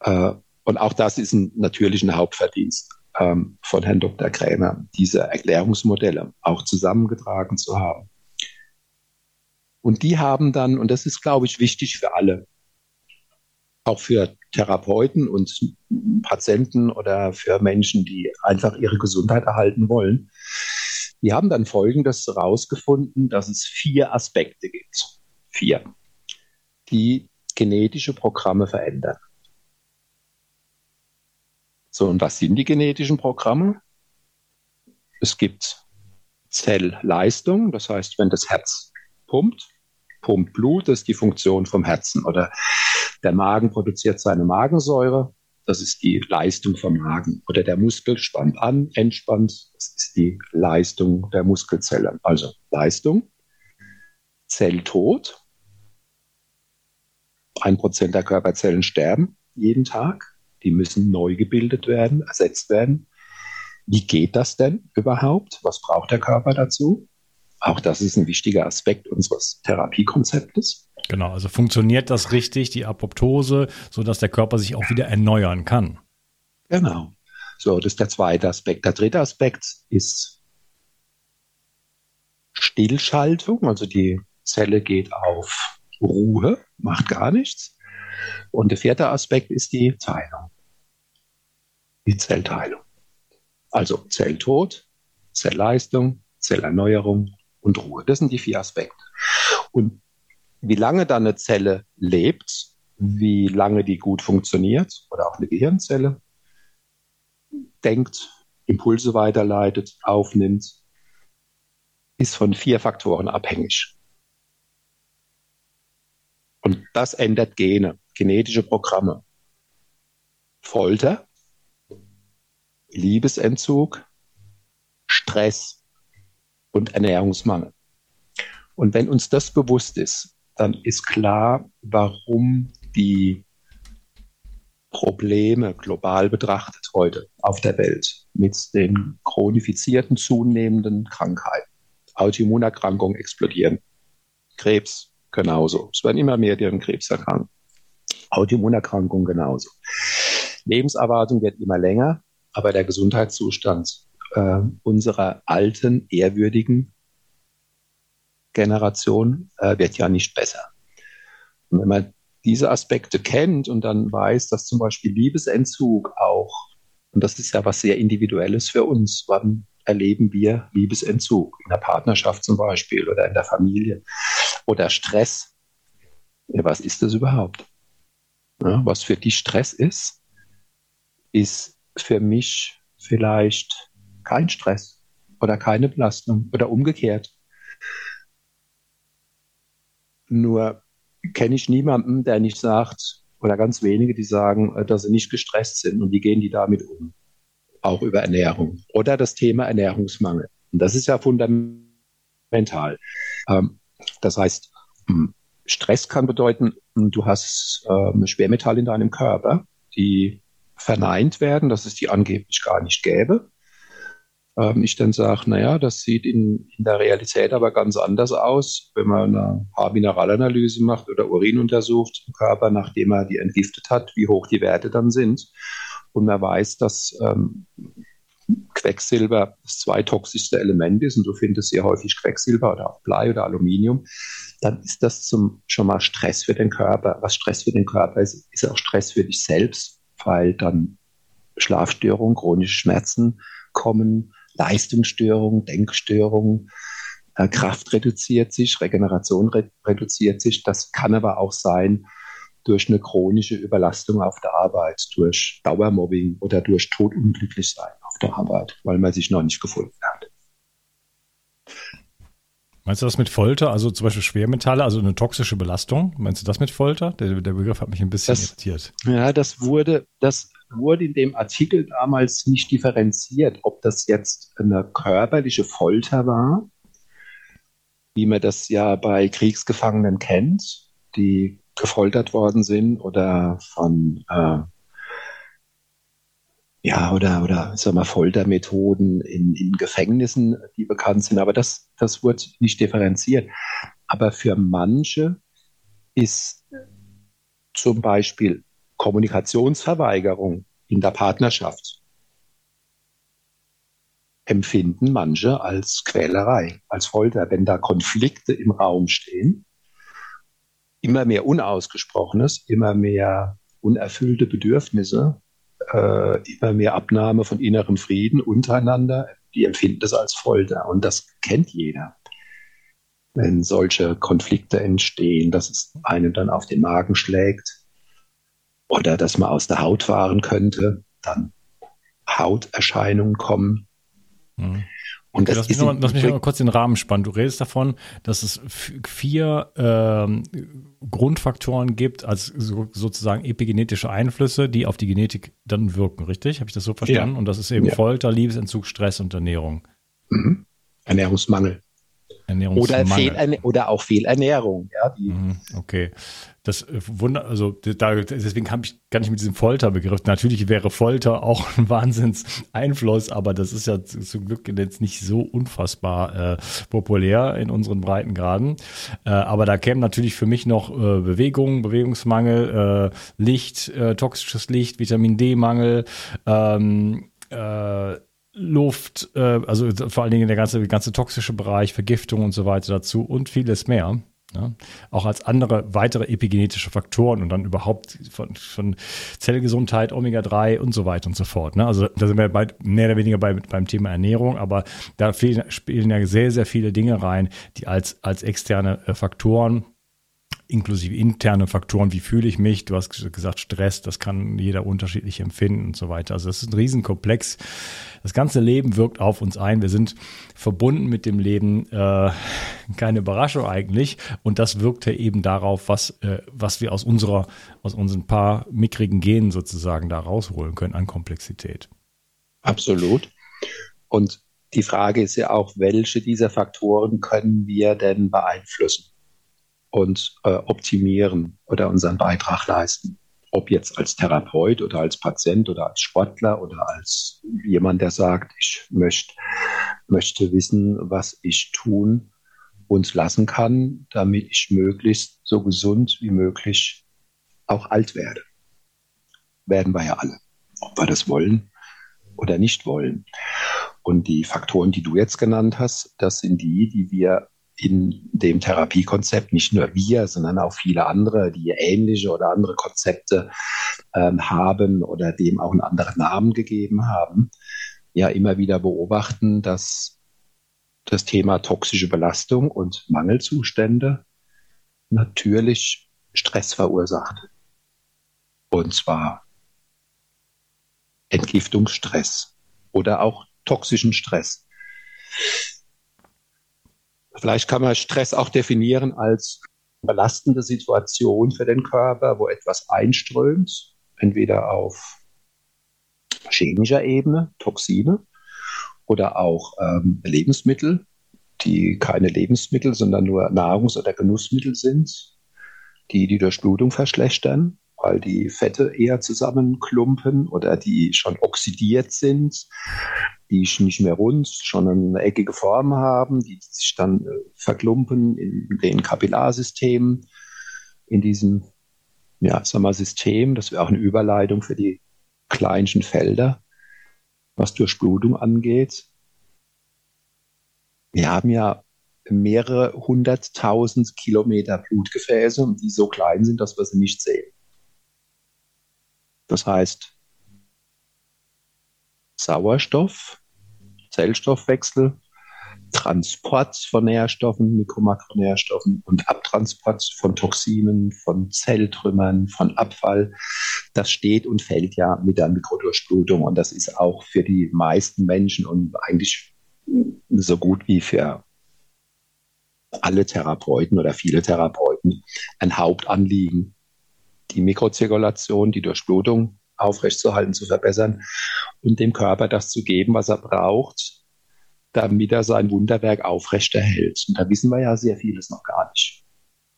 Äh, und auch das ist ein natürlicher Hauptverdienst ähm, von Herrn Dr. Krämer, diese Erklärungsmodelle auch zusammengetragen zu haben. Und die haben dann, und das ist, glaube ich, wichtig für alle, auch für Therapeuten und Patienten oder für Menschen, die einfach ihre Gesundheit erhalten wollen, die haben dann Folgendes herausgefunden, dass es vier Aspekte gibt. Vier, die genetische Programme verändern. So, und was sind die genetischen Programme? Es gibt Zellleistung, das heißt, wenn das Herz pumpt, pumpt Blut, das ist die Funktion vom Herzen. Oder der Magen produziert seine Magensäure, das ist die Leistung vom Magen. Oder der Muskel spannt an, entspannt, das ist die Leistung der Muskelzelle. Also Leistung, Zelltod. Ein Prozent der Körperzellen sterben jeden Tag. Die müssen neu gebildet werden, ersetzt werden. Wie geht das denn überhaupt? Was braucht der Körper dazu? Auch das ist ein wichtiger Aspekt unseres Therapiekonzeptes. Genau, also funktioniert das richtig, die Apoptose, sodass der Körper sich auch wieder erneuern kann. Genau. So, das ist der zweite Aspekt. Der dritte Aspekt ist Stillschaltung, also die Zelle geht auf Ruhe, macht gar nichts. Und der vierte Aspekt ist die Teilung, die Zellteilung. Also Zelltod, Zellleistung, Zellerneuerung und Ruhe. Das sind die vier Aspekte. Und wie lange dann eine Zelle lebt, wie lange die gut funktioniert oder auch eine Gehirnzelle, denkt, Impulse weiterleitet, aufnimmt, ist von vier Faktoren abhängig. Und das ändert Gene, genetische Programme. Folter, Liebesentzug, Stress und Ernährungsmangel. Und wenn uns das bewusst ist, dann ist klar, warum die Probleme global betrachtet heute auf der Welt mit den chronifizierten zunehmenden Krankheiten, Autoimmunerkrankungen explodieren, Krebs, genauso. Es werden immer mehr, die an Krebs erkranken. Autoimmunerkrankungen genauso. Lebenserwartung wird immer länger, aber der Gesundheitszustand äh, unserer alten, ehrwürdigen Generation äh, wird ja nicht besser. Und wenn man diese Aspekte kennt und dann weiß, dass zum Beispiel Liebesentzug auch, und das ist ja was sehr Individuelles für uns, wann erleben wir Liebesentzug? In der Partnerschaft zum Beispiel oder in der Familie oder Stress. Ja, was ist das überhaupt? Ja, was für dich Stress ist, ist für mich vielleicht kein Stress oder keine Belastung oder umgekehrt. Nur kenne ich niemanden, der nicht sagt, oder ganz wenige, die sagen, äh, dass sie nicht gestresst sind und wie gehen die damit um? Auch über Ernährung oder das Thema Ernährungsmangel. Und das ist ja fundamental. Ähm, das heißt, hm, Stress kann bedeuten, hm, du hast äh, Schwermetall in deinem Körper, die verneint werden, dass es die angeblich gar nicht gäbe. Ähm, ich dann sage, naja, das sieht in, in der Realität aber ganz anders aus, wenn man eine Haarmineralanalyse macht oder Urin untersucht im Körper, nachdem er die entgiftet hat, wie hoch die Werte dann sind. Und man weiß, dass ähm, Quecksilber das zweitoxischste Element ist und du findest sehr häufig Quecksilber oder auch Blei oder Aluminium, dann ist das zum, schon mal Stress für den Körper. Was Stress für den Körper ist, ist auch Stress für dich selbst, weil dann Schlafstörungen, chronische Schmerzen kommen, Leistungsstörungen, Denkstörungen, äh, Kraft reduziert sich, Regeneration re reduziert sich. Das kann aber auch sein, durch eine chronische Überlastung auf der Arbeit, durch Dauermobbing oder durch Todunglücklichsein auf der Arbeit, weil man sich noch nicht gefunden hat. Meinst du das mit Folter, also zum Beispiel Schwermetalle, also eine toxische Belastung? Meinst du das mit Folter? Der, der Begriff hat mich ein bisschen das, irritiert. Ja, das wurde, das wurde in dem Artikel damals nicht differenziert, ob das jetzt eine körperliche Folter war, wie man das ja bei Kriegsgefangenen kennt, die gefoltert worden sind oder von äh, ja, oder, oder sagen wir, Foltermethoden in, in Gefängnissen, die bekannt sind. Aber das, das wird nicht differenziert. Aber für manche ist zum Beispiel Kommunikationsverweigerung in der Partnerschaft empfinden manche als Quälerei, als Folter, wenn da Konflikte im Raum stehen, immer mehr Unausgesprochenes, immer mehr unerfüllte Bedürfnisse, äh, immer mehr Abnahme von innerem Frieden untereinander, die empfinden das als Folter und das kennt jeder. Wenn solche Konflikte entstehen, dass es einem dann auf den Magen schlägt oder dass man aus der Haut fahren könnte, dann Hauterscheinungen kommen, Mhm. Und okay, das lass mich, noch, lass mich mal kurz den Rahmen spannen. Du redest davon, dass es vier ähm, Grundfaktoren gibt, als so, sozusagen epigenetische Einflüsse, die auf die Genetik dann wirken, richtig? Habe ich das so verstanden? Ja. Und das ist eben ja. Folter, Liebesentzug, Stress und Ernährung. Mhm. Ernährungsmangel. Oder, Fehlerne oder auch Fehlernährung. Ja, mhm, okay. Das äh, Wunder, also da, deswegen kann ich gar nicht mit diesem Folterbegriff. Natürlich wäre Folter auch ein Wahnsinnseinfluss, aber das ist ja zum Glück jetzt nicht so unfassbar äh, populär in unseren Breitengraden. Äh, aber da kämen natürlich für mich noch äh, Bewegung, Bewegungsmangel, äh, Licht, äh, toxisches Licht, Vitamin D-Mangel, ähm, äh, Luft, äh, also vor allen Dingen der ganze, der ganze toxische Bereich, Vergiftung und so weiter dazu und vieles mehr. Ja, auch als andere weitere epigenetische Faktoren und dann überhaupt von, von Zellgesundheit, Omega-3 und so weiter und so fort. Ne? Also da sind wir bei, mehr oder weniger bei, beim Thema Ernährung, aber da spielen ja sehr, sehr viele Dinge rein, die als, als externe äh, Faktoren inklusive interne Faktoren, wie fühle ich mich, du hast gesagt Stress, das kann jeder unterschiedlich empfinden und so weiter. Also das ist ein Riesenkomplex. Das ganze Leben wirkt auf uns ein. Wir sind verbunden mit dem Leben, äh, keine Überraschung eigentlich. Und das wirkt ja eben darauf, was, äh, was wir aus unserer, aus unseren paar mickrigen Genen sozusagen da rausholen können an Komplexität. Absolut. Und die Frage ist ja auch, welche dieser Faktoren können wir denn beeinflussen? Und äh, optimieren oder unseren Beitrag leisten. Ob jetzt als Therapeut oder als Patient oder als Sportler oder als jemand, der sagt, ich möchte, möchte wissen, was ich tun und lassen kann, damit ich möglichst so gesund wie möglich auch alt werde. Werden wir ja alle, ob wir das wollen oder nicht wollen. Und die Faktoren, die du jetzt genannt hast, das sind die, die wir in dem Therapiekonzept, nicht nur wir, sondern auch viele andere, die ähnliche oder andere Konzepte ähm, haben oder dem auch einen anderen Namen gegeben haben, ja immer wieder beobachten, dass das Thema toxische Belastung und Mangelzustände natürlich Stress verursacht. Und zwar Entgiftungsstress oder auch toxischen Stress. Vielleicht kann man Stress auch definieren als belastende Situation für den Körper, wo etwas einströmt, entweder auf chemischer Ebene, Toxine, oder auch ähm, Lebensmittel, die keine Lebensmittel, sondern nur Nahrungs- oder Genussmittel sind, die die Durchblutung verschlechtern, weil die Fette eher zusammenklumpen oder die schon oxidiert sind die nicht mehr rund, schon eine eckige Form haben, die sich dann äh, verklumpen in den Kapillarsystemen, in diesem ja, sag mal, System. Das wäre auch eine Überleitung für die kleinsten Felder, was Durchblutung angeht. Wir haben ja mehrere hunderttausend Kilometer Blutgefäße, die so klein sind, dass wir sie nicht sehen. Das heißt, Sauerstoff Zellstoffwechsel, Transport von Nährstoffen, Mikromakronährstoffen und Abtransport von Toxinen, von Zelltrümmern, von Abfall. Das steht und fällt ja mit der Mikrodurchblutung und das ist auch für die meisten Menschen und eigentlich so gut wie für alle Therapeuten oder viele Therapeuten ein Hauptanliegen, die Mikrozirkulation, die Durchblutung aufrechtzuerhalten, zu verbessern und dem Körper das zu geben, was er braucht, damit er sein Wunderwerk aufrechterhält. Und da wissen wir ja sehr vieles noch gar nicht,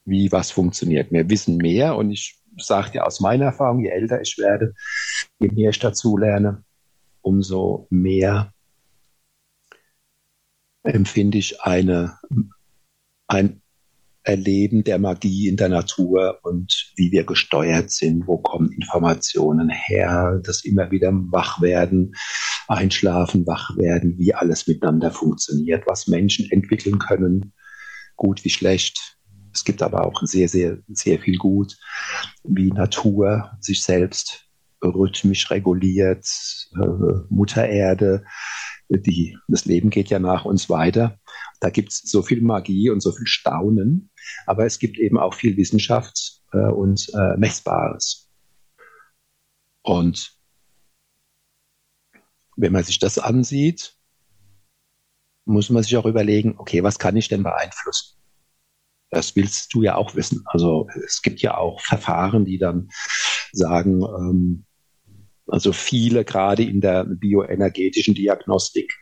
wie was funktioniert. Wir wissen mehr und ich sage dir aus meiner Erfahrung, je älter ich werde, je mehr ich dazu lerne, umso mehr empfinde ich eine, ein Erleben der Magie in der Natur und wie wir gesteuert sind, wo kommen Informationen her, das immer wieder Wachwerden, Einschlafen, Wachwerden, wie alles miteinander funktioniert, was Menschen entwickeln können, gut wie schlecht. Es gibt aber auch sehr, sehr, sehr viel Gut, wie Natur sich selbst rhythmisch reguliert, äh, Mutter Erde, die, das Leben geht ja nach uns weiter. Da gibt es so viel Magie und so viel Staunen, aber es gibt eben auch viel Wissenschaft äh, und äh, Messbares. Und wenn man sich das ansieht, muss man sich auch überlegen, okay, was kann ich denn beeinflussen? Das willst du ja auch wissen. Also es gibt ja auch Verfahren, die dann sagen, ähm, also viele gerade in der bioenergetischen Diagnostik,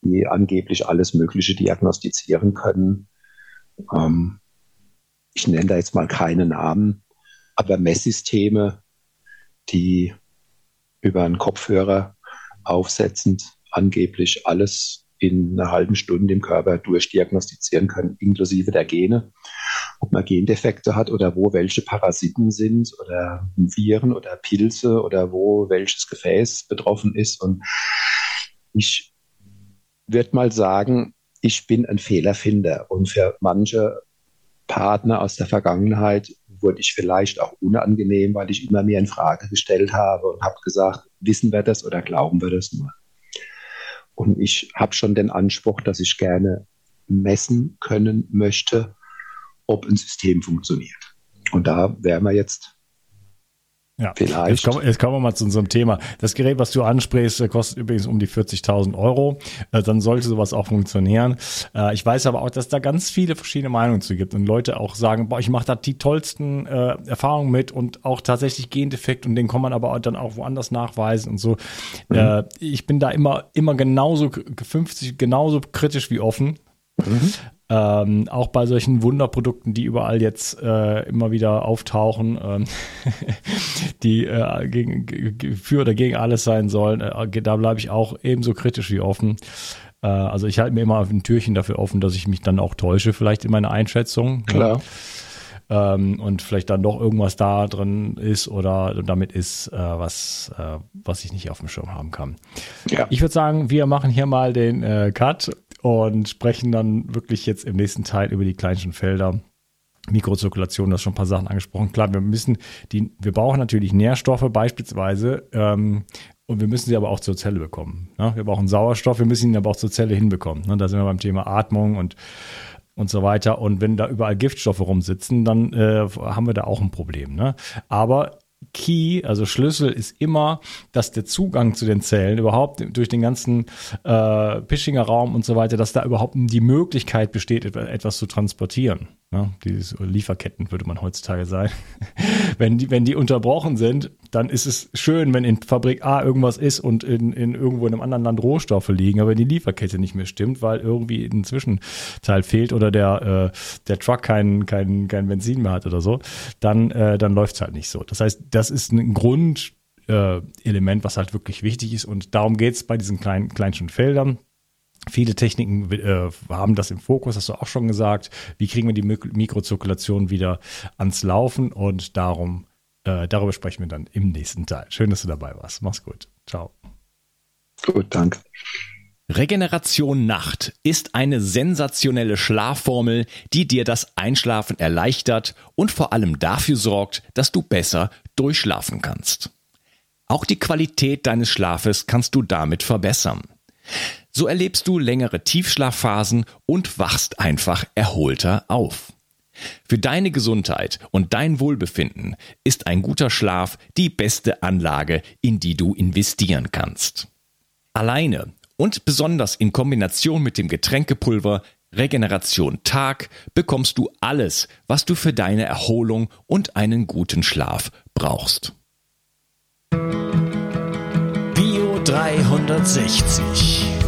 die angeblich alles Mögliche diagnostizieren können. Ähm, ich nenne da jetzt mal keine Namen, aber Messsysteme, die über einen Kopfhörer aufsetzend angeblich alles in einer halben Stunde im Körper durchdiagnostizieren können, inklusive der Gene, ob man Gendefekte hat oder wo welche Parasiten sind oder Viren oder Pilze oder wo welches Gefäß betroffen ist. Und ich würde mal sagen, ich bin ein Fehlerfinder und für manche Partner aus der Vergangenheit wurde ich vielleicht auch unangenehm, weil ich immer mehr in Frage gestellt habe und habe gesagt, wissen wir das oder glauben wir das nur? Und ich habe schon den Anspruch, dass ich gerne messen können möchte, ob ein System funktioniert. Und da wären wir jetzt ja, vielleicht. Jetzt kommen, jetzt kommen wir mal zu unserem Thema. Das Gerät, was du ansprichst, kostet übrigens um die 40.000 Euro. Äh, dann sollte sowas auch funktionieren. Äh, ich weiß aber auch, dass da ganz viele verschiedene Meinungen zu gibt und Leute auch sagen, boah, ich mache da die tollsten äh, Erfahrungen mit und auch tatsächlich Gendefekt und den kann man aber dann auch woanders nachweisen und so. Mhm. Äh, ich bin da immer, immer genauso 50, genauso kritisch wie offen. Mhm. Ähm, auch bei solchen Wunderprodukten, die überall jetzt äh, immer wieder auftauchen, ähm, die äh, gegen, für oder gegen alles sein sollen, äh, da bleibe ich auch ebenso kritisch wie offen. Äh, also ich halte mir immer ein Türchen dafür offen, dass ich mich dann auch täusche, vielleicht in meiner Einschätzung. Ne? Klar. Ja. Ähm, und vielleicht dann doch irgendwas da drin ist oder damit ist, äh, was, äh, was ich nicht auf dem Schirm haben kann. Ja. Ich würde sagen, wir machen hier mal den Cut und sprechen dann wirklich jetzt im nächsten Teil über die kleinsten Felder. Mikrozirkulation, du hast schon ein paar Sachen angesprochen. Klar, wir müssen die, wir brauchen natürlich Nährstoffe beispielsweise ähm, und wir müssen sie aber auch zur Zelle bekommen. Ne? Wir brauchen Sauerstoff, wir müssen ihn aber auch zur Zelle hinbekommen. Ne? Da sind wir beim Thema Atmung und und so weiter. Und wenn da überall Giftstoffe rumsitzen, dann äh, haben wir da auch ein Problem. Ne? Aber Key, also Schlüssel ist immer, dass der Zugang zu den Zellen überhaupt durch den ganzen äh, Pischinger Raum und so weiter, dass da überhaupt die Möglichkeit besteht, etwas zu transportieren. Ja, diese Lieferketten würde man heutzutage sagen. wenn, die, wenn die unterbrochen sind, dann ist es schön, wenn in Fabrik A irgendwas ist und in, in irgendwo in einem anderen Land Rohstoffe liegen, aber wenn die Lieferkette nicht mehr stimmt, weil irgendwie ein Zwischenteil fehlt oder der, äh, der Truck kein, kein, kein Benzin mehr hat oder so, dann, äh, dann läuft es halt nicht so. Das heißt, das ist ein Grund, äh, Element, was halt wirklich wichtig ist. Und darum geht es bei diesen kleinen, kleinsten Feldern. Viele Techniken äh, haben das im Fokus, hast du auch schon gesagt. Wie kriegen wir die Mikrozirkulation wieder ans Laufen? Und darum, äh, darüber sprechen wir dann im nächsten Teil. Schön, dass du dabei warst. Mach's gut. Ciao. Gut, danke. Regeneration Nacht ist eine sensationelle Schlafformel, die dir das Einschlafen erleichtert und vor allem dafür sorgt, dass du besser durchschlafen kannst. Auch die Qualität deines Schlafes kannst du damit verbessern. So erlebst du längere Tiefschlafphasen und wachst einfach erholter auf. Für deine Gesundheit und dein Wohlbefinden ist ein guter Schlaf die beste Anlage, in die du investieren kannst. Alleine und besonders in Kombination mit dem Getränkepulver Regeneration Tag bekommst du alles, was du für deine Erholung und einen guten Schlaf brauchst. Bio 360